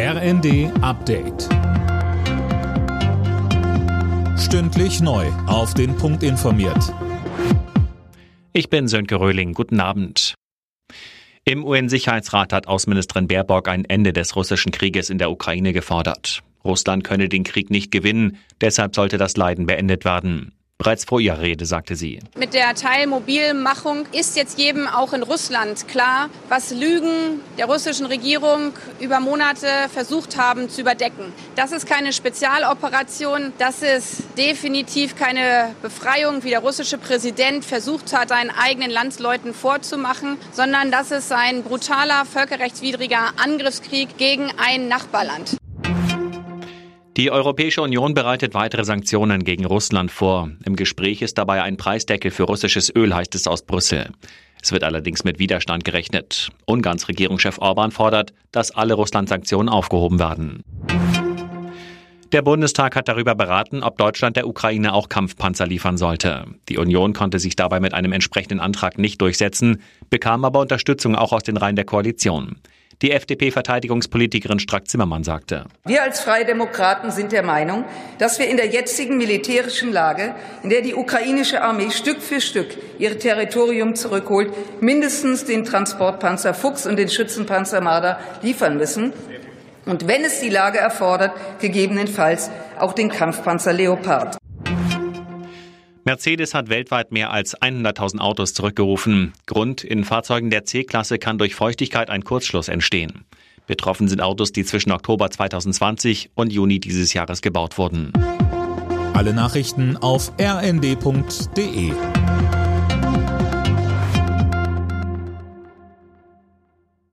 RND Update. Stündlich neu. Auf den Punkt informiert. Ich bin Sönke Röhling. Guten Abend. Im UN-Sicherheitsrat hat Außenministerin Baerbock ein Ende des russischen Krieges in der Ukraine gefordert. Russland könne den Krieg nicht gewinnen, deshalb sollte das Leiden beendet werden. Bereits vor ihrer Rede sagte sie. Mit der Teilmobilmachung ist jetzt jedem auch in Russland klar, was Lügen der russischen Regierung über Monate versucht haben zu überdecken. Das ist keine Spezialoperation, das ist definitiv keine Befreiung, wie der russische Präsident versucht hat, seinen eigenen Landsleuten vorzumachen, sondern das ist ein brutaler, völkerrechtswidriger Angriffskrieg gegen ein Nachbarland. Die Europäische Union bereitet weitere Sanktionen gegen Russland vor. Im Gespräch ist dabei ein Preisdeckel für russisches Öl, heißt es aus Brüssel. Es wird allerdings mit Widerstand gerechnet. Ungarns Regierungschef Orban fordert, dass alle Russland-Sanktionen aufgehoben werden. Der Bundestag hat darüber beraten, ob Deutschland der Ukraine auch Kampfpanzer liefern sollte. Die Union konnte sich dabei mit einem entsprechenden Antrag nicht durchsetzen, bekam aber Unterstützung auch aus den Reihen der Koalition. Die FDP-Verteidigungspolitikerin Strack-Zimmermann sagte. Wir als Freie Demokraten sind der Meinung, dass wir in der jetzigen militärischen Lage, in der die ukrainische Armee Stück für Stück ihr Territorium zurückholt, mindestens den Transportpanzer Fuchs und den Schützenpanzer Marder liefern müssen. Und wenn es die Lage erfordert, gegebenenfalls auch den Kampfpanzer Leopard. Mercedes hat weltweit mehr als 100.000 Autos zurückgerufen. Grund, in Fahrzeugen der C-Klasse kann durch Feuchtigkeit ein Kurzschluss entstehen. Betroffen sind Autos, die zwischen Oktober 2020 und Juni dieses Jahres gebaut wurden. Alle Nachrichten auf rnd.de